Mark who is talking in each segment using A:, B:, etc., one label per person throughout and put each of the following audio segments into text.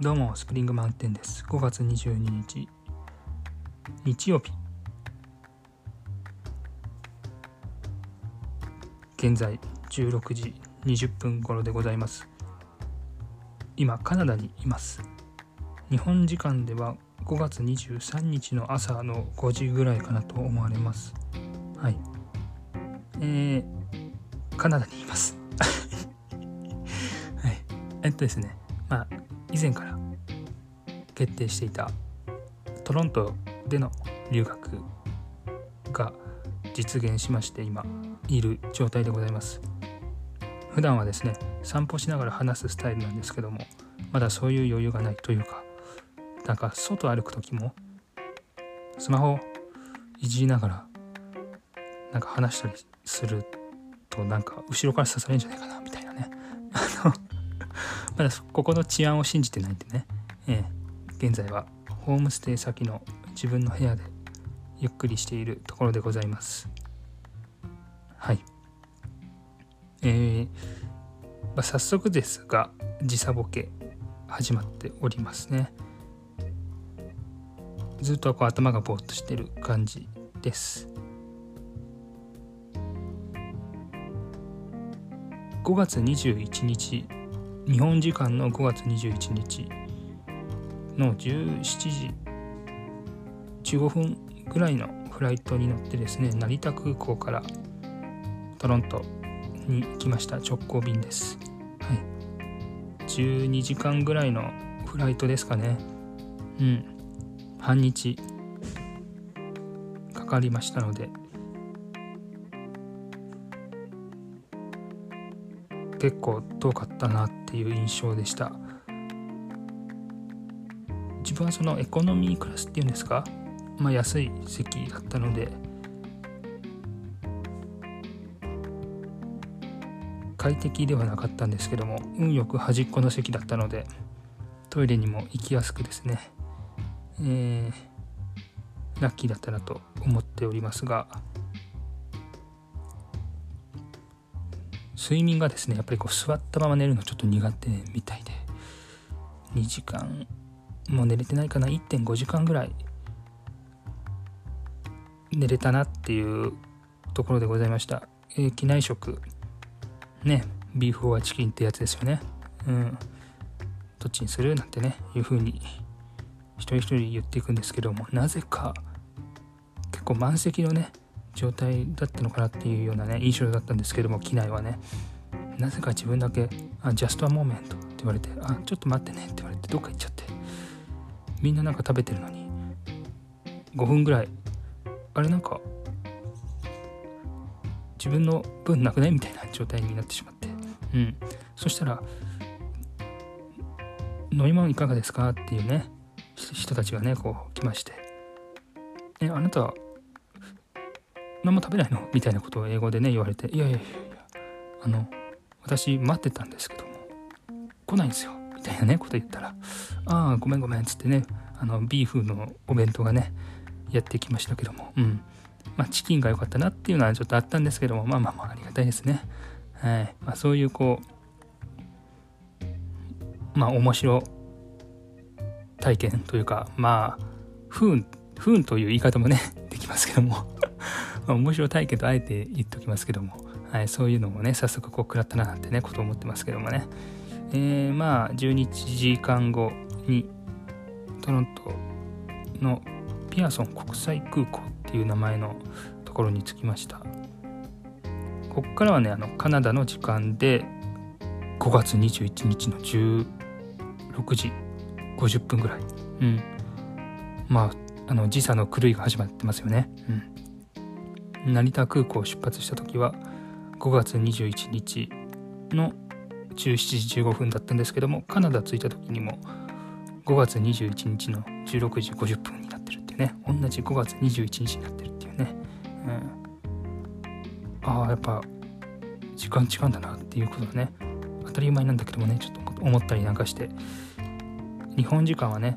A: どうもスプリングマウンテンです。5月22日日曜日。現在16時20分頃でございます。今カナダにいます。日本時間では5月23日の朝の5時ぐらいかなと思われます。はい。えー、カナダにいます。はい。えっとですね。まあ以前から決定していたトロントでの留学が実現しまして今いる状態でございます。普段はですね散歩しながら話すスタイルなんですけどもまだそういう余裕がないというかなんか外歩く時もスマホいじりながらなんか話したりするとなんか後ろから刺されるんじゃないかな。まだここの治安を信じてないんでね、えー、現在はホームステイ先の自分の部屋でゆっくりしているところでございます。はい。えー、まあ、早速ですが時差ボケ始まっておりますね。ずっとこう頭がぼーっとしてる感じです。5月21日日本時間の5月21日の17時15分ぐらいのフライトに乗ってですね成田空港からトロントに行きました。直行便です。はい。12時間ぐらいのフライトですかね。うん。半日かかりましたので。結構遠かったなっていう印象でした。自分はそのエコノミークラスっていうんですか？まあ安い席だったので。快適ではなかったんですけども運よく端っこの席だったのでトイレにも行きやすくですね。えー、ラッキーだったなと思っておりますが。睡眠がですねやっぱりこう座ったまま寝るのちょっと苦手。みたいで。2時間もう寝れてないかな。1.5時間ぐらい寝れたなっていうところでございました、えー、機内食。ね。 beef or chicken ってやつですよね。うん。どっちにする？なんてねいう風に一人一人言っていくんですけども。なぜか結構満席のね状態だったのかなっていうようなね印象だったんですけども機内はね。なぜか自分だけ「あジャストアモーメント」って言われて「あちょっと待ってね」って言われてどっか行っちゃって。みんななんか食べてるのに5分ぐらい。あれなんか自分の分なくないみたいな状態になってしまって。うん。そしたら飲み物いかがですかっていうね人たちがねこう来まして「えあなた何も食べないの?」みたいなことを英語でね言われて「いやいやいやいやあの私待ってたんですけども来ないんですよ」みたいなねこと言ったら「ああごめんごめん」っつってねあのビーフのお弁当がねやってきましたけどもうん。まあチキンが良かったなっていうのはちょっとあったんですけどもまあまあまあありがたいですね。はい。まあそういうこうまあ面白体験というかまあ不運不運という言い方もね できますけども。ま面白体験とあえて言っておきますけども、はい、そういうのもね早速こう食らったななんてねことを思ってますけどもねえー、まあ12時間後にトロントのピアソン国際空港っていう名前のところに着きましたここからはねあのカナダの時間で5月21日の16時50分ぐらい。うん。まあ、あの時差の狂いが始まってますよね。うん。成田空港を出発した時は5月21日の17時15分だったんですけどもカナダ着いた時にも5月21日の16時50分になってるっていうね。同じ5月21日になってるっていうね、うん、ああやっぱ時間違うんだなっていうことがね当たり前なんだけどもねちょっと思ったりなんかして。日本時間はね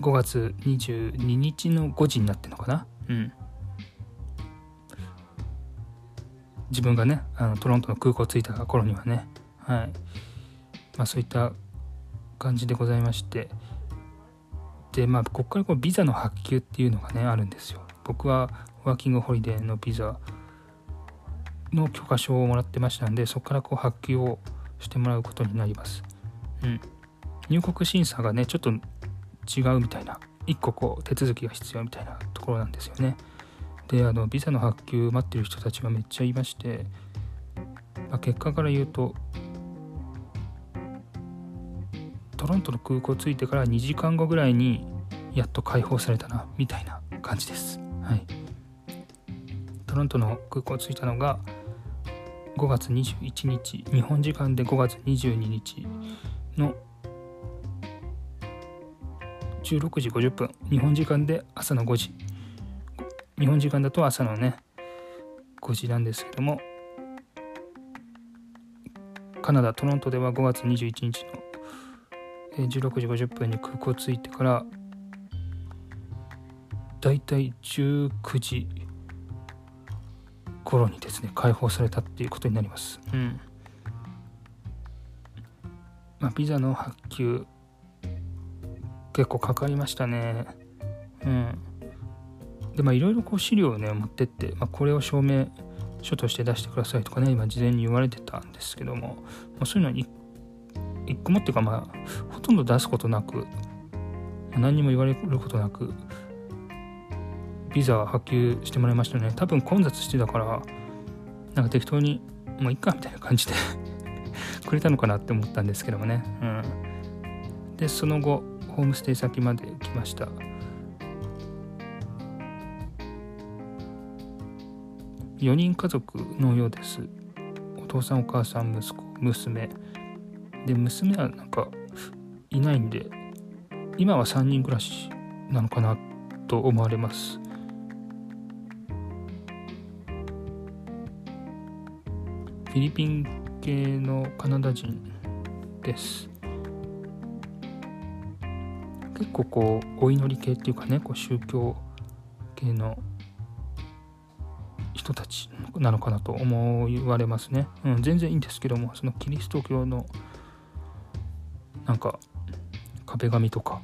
A: 5月22日の5時になってるのかな。うん。自分がねあのトロントの空港着いた頃にはねはい。まあそういった感じでございまして。でまあここからこうビザの発給っていうのがねあるんですよ。僕はワーキングホリデーのビザの許可証をもらってましたんでそこからこう発給をしてもらうことになります。うん。入国審査がねちょっと違うみたいな。1個こう手続きが必要みたいなところなんですよね。であのビザの発給待ってる人たちがめっちゃいまして、まあ、結果から言うとトロントの空港着いてから2時間後ぐらいにやっと解放されたなみたいな感じです。はい。トロントの空港着いたのが5月21日日本時間で5月22日の16時50分日本時間で朝の5時。日本時間だと朝のね5時なんですけどもカナダトロントでは5月21日の16時50分に空港着いてからだいたい19時頃にですね解放されたっていうことになります。うん。まあビザの発給結構かかりましたね。うんでまあいろいろこう資料をね持ってって、まあ、これを証明書として出してくださいとかね今事前に言われてたんですけども、まあ、そういうのに一個もっていうかまあほとんど出すことなく何にも言われることなくビザ発給してもらいましたね。多分混雑してたからなんか適当にもういっかみたいな感じで くれたのかなって思ったんですけどもね。うん。でその後ホームステイ先まで来ました。4人家族のようです。お父さんお母さん息子娘。で娘はなんかいないんで今は3人暮らしなのかなと思われます。フィリピン系のカナダ人です。結構こうお祈り系っていうかねこう宗教系の人たちなのかなと思われますね、うん、全然いいんですけどもそのキリスト教のなんか壁紙とか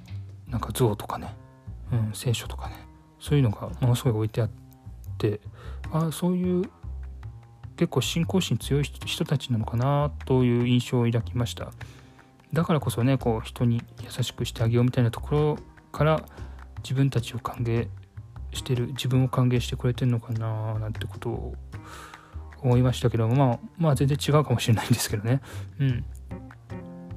A: なんか像とかね、うん、聖書とかね。そういうのがものすごい置いてあってああそういう結構信仰心強い人たちなのかなという印象を抱きました。だからこそねこう人に優しくしてあげようみたいなところから自分たちを歓迎してる自分を歓迎してくれてるのかななんてことを思いましたけどまあまあ全然違うかもしれないんですけどね。うん、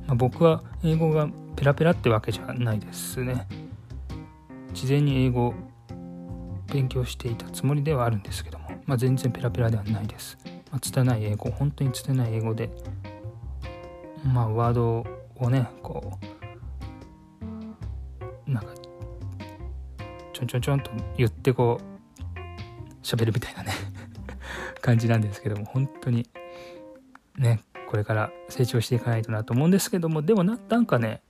A: まあ、僕は英語がペラペラってわけじゃないですね。事前に英語勉強していたつもりではあるんですけども、まあ、全然ペラペラではないです、まあ、拙い英語本当に拙い英語でまあワードをねこうちょんちょんちょんと言ってこう喋るみたいなね。感じなんですけども本当にねこれから成長していかないとなと思うんですけどもでもなんかね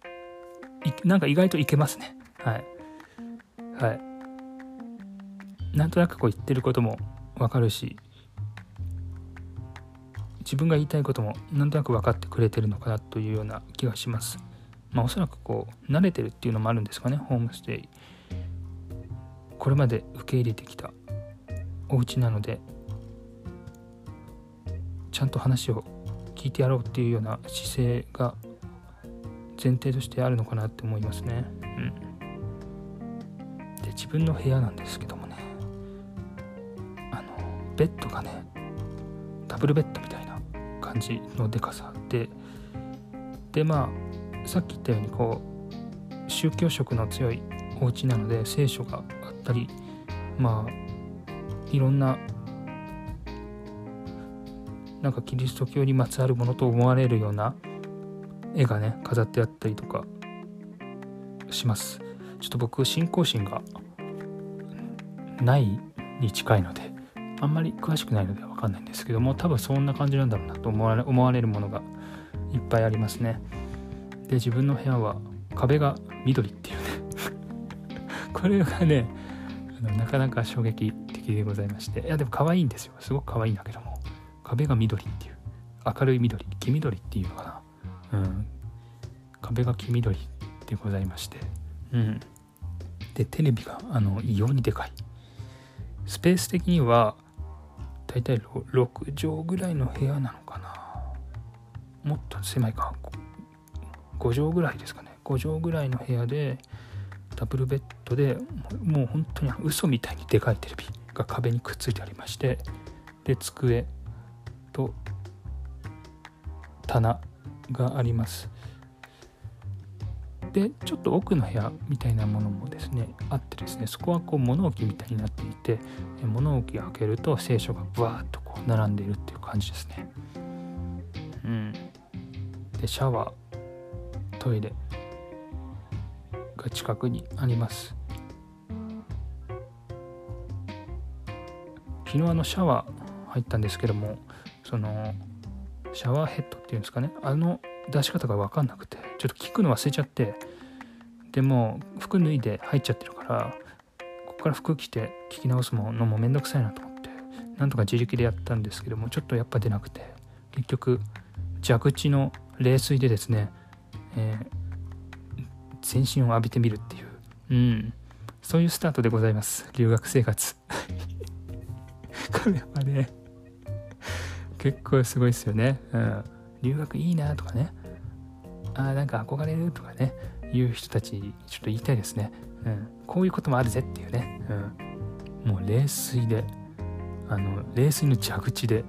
A: なんか意外といけますね。はい。はい。なんとなくこう言ってることもわかるし自分が言いたいこともなんとなく分かってくれてるのかなというような気がします。まあおそらくこう慣れてるっていうのもあるんですかねホームステイ。これまで受け入れてきたお家なのでちゃんと話を聞いてやろうっていうような姿勢が前提としてあるのかなって思いますね。うん、で自分の部屋なんですけどもねあのベッドがねダブルベッドみたいな感じのでかさででまあさっき言ったようにこう宗教色の強いお家なので聖書がったりまあいろんななんかキリスト教にまつわるものと思われるような絵がね飾ってあったりとかします。ちょっと僕信仰心がないに近いのであんまり詳しくないのでわかんないんですけども多分そんな感じなんだろうなと思われ思われるものがいっぱいありますね。で自分の部屋は壁が緑っていうね。これがねあのなかなか衝撃的でございまして。いやでも可愛いんですよ。すごく可愛いんだけども。壁が緑っていう。明るい緑黄緑っていうのかな。うん。壁が黄緑でございまして。うん。でテレビがあの異様にでかい。スペース的にはだいたい6畳ぐらいの部屋なのかな。もっと狭いか。5畳ぐらいですかね。5畳ぐらいの部屋でダブルベッドでもう本当に嘘みたいにでかいテレビが壁にくっついてありましてで机と棚があります。でちょっと奥の部屋みたいなものもですねあってですねそこはこう物置みたいになっていて物置を開けると聖書がブワーッとこう並んでいるっていう感じですね。うん。でシャワートイレ。が近くにあります。昨日あのシャワー入ったんですけどもそのシャワーヘッドっていうんですかね。あの出し方が分かんなくてちょっと聞くの忘れちゃってでも服脱いで入っちゃってるからここから服着て聞き直すものもめんどくさいなと思ってなんとか自力でやったんですけどもちょっとやっぱ出なくて結局蛇口の冷水でですね、えー、全身を浴びてみるっていう、うん、そういうスタートでございます。留学生活。これはね結構すごいですよね、うん、留学いいなとかね。あなんか憧れるとかね。いう人たちちょっと言いたいですね、うん、こういうこともあるぜっていうね、うん、もう冷水であの冷水の蛇口で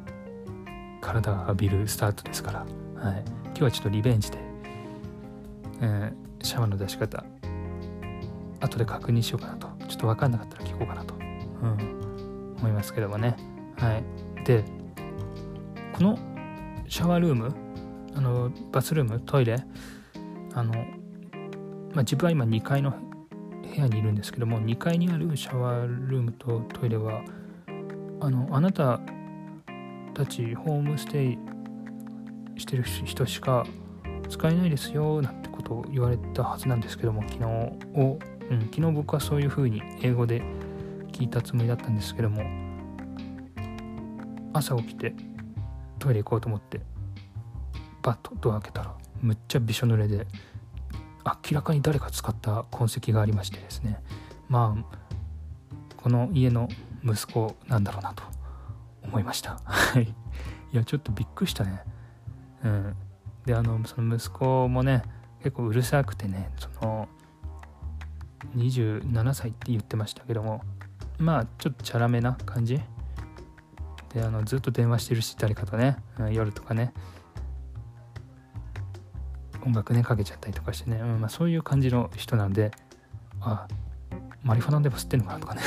A: 体が浴びるスタートですから、はい、今日はちょっとリベンジで、うん、シャワーの出し方。後で確認しようかなと。ちょっと分かんなかったら聞こうかなと、うん、思いますけどもね。はい。でこのシャワールームあのバスルームトイレあの、まあ、自分は今2階の部屋にいるんですけども2階にあるシャワールームとトイレはあのあなたたちホームステイしてる人しか使えないですよなんと言われたはずなんですけども昨日を、うん、昨日僕はそういうふうに英語で聞いたつもりだったんですけども朝起きてトイレ行こうと思ってバッとドア開けたらむっちゃびしょ濡れで明らかに誰か使った痕跡がありましてですね。まあこの家の息子なんだろうなと思いました。はい。いやちょっとびっくりしたね。うん。であのその息子もね結構うるさくてねその27歳って言ってましたけどもまあちょっとチャラめな感じ。であのずっと電話してるし誰かとね、うん、夜とかね音楽ねかけちゃったりとかしてね、うんまあ、そういう感じの人なんであマリファナでも吸ってんのかなとかね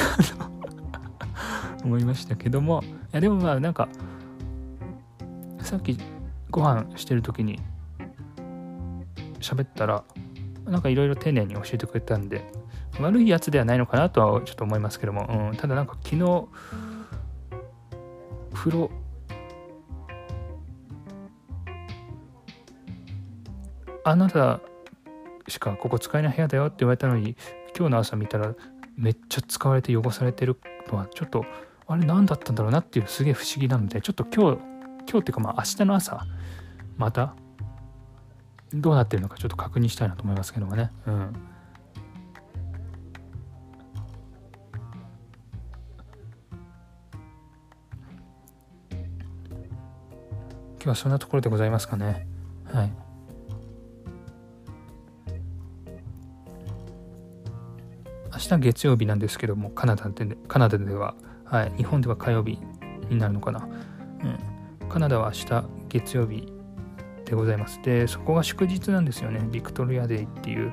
A: 思いましたけどもいやでもまあなんかさっきご飯してる時に喋ったらなんかいろいろ丁寧に教えてくれたんで悪いやつではないのかなとはちょっと思いますけども、うん、ただなんか昨日風呂あなたしかここ使えない部屋だよって言われたのに今日の朝見たらめっちゃ使われて汚されてるのはちょっとあれ何だったんだろうなっていうすげえ不思議なのでちょっと今日今日っていうかまあ明日の朝またどうなってるのかちょっと確認したいなと思いますけどもね。うん。今日はそんなところでございますかね。はい。明日月曜日なんですけどもカナダでカナダでは、はい、日本では火曜日になるのかな、うん、カナダは明日月曜日でございます。でそこが祝日なんですよね。ビクトリアデイっていう。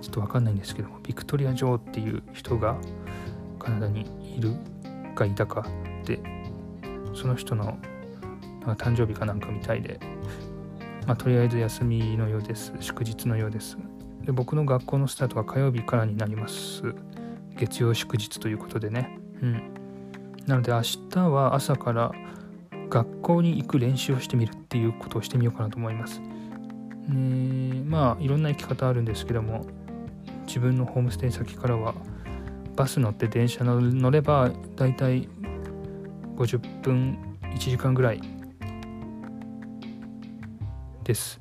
A: ちょっとわかんないんですけどもビクトリア女王っていう人がカナダにいるかいたかでその人の誕生日かなんかみたいで、まあ、とりあえず休みのようです。祝日のようです。で僕の学校のスタートは火曜日からになります。月曜祝日ということでね。うん。なので明日は朝から学校に行く練習をしてみるっていうことをしてみようかなと思います。ねまあいろんな行き方あるんですけども自分のホームステイ先からはバス乗って電車乗ればだいたい50分1時間ぐらいです。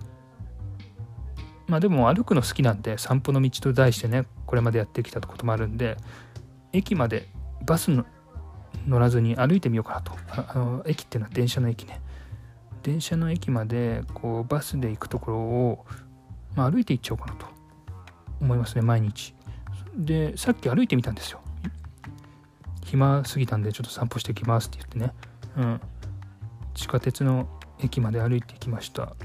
A: まあでも歩くの好きなんで散歩の道と題してねこれまでやってきたこともあるんで駅までバスの乗らずに歩いてみようかなと。あの駅っていうのは電車の駅ね。電車の駅までこうバスで行くところを、まあ、歩いて行っちゃおうかなと。思いますね毎日。でさっき歩いてみたんですよ。暇すぎたんでちょっと散歩してきますって言ってね、うん、地下鉄の駅まで歩いてきました。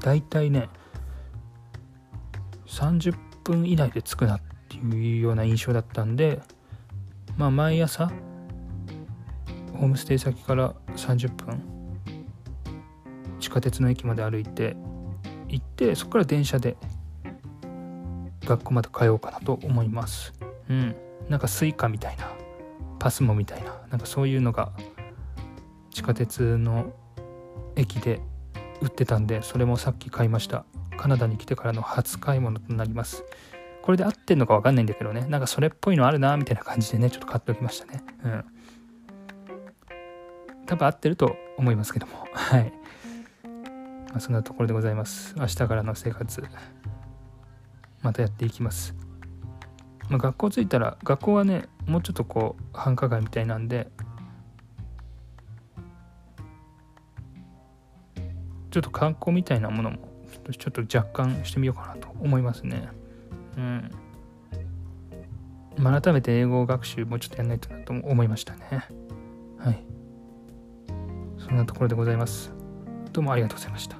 A: だいたいね30分以内で着くなっていうような印象だったんでまあ毎朝ホームステイ先から30分。地下鉄の駅まで歩いて行ってそこから電車で学校まで通おうかなと思います。うん。なんかスイカみたいなパスモみたいななんかそういうのが地下鉄の駅で売ってたんでそれもさっき買いました。カナダに来てからの初買い物となります。これで合ってんのか分かんないんだけどね。なんかそれっぽいのあるなみたいな感じでねちょっと買っておきましたね。うん。多分合ってると思いますけども。はい、まあ、そんなところでございます。明日からの生活。またやっていきます、まあ、学校着いたら学校はねもうちょっとこう繁華街みたいなんでちょっと観光みたいなものもちょっと若干してみようかなと思いますね。うん、改めて英語学習もうちょっとやんないとなと思いましたね。はい。そんなところでございます。どうもありがとうございました。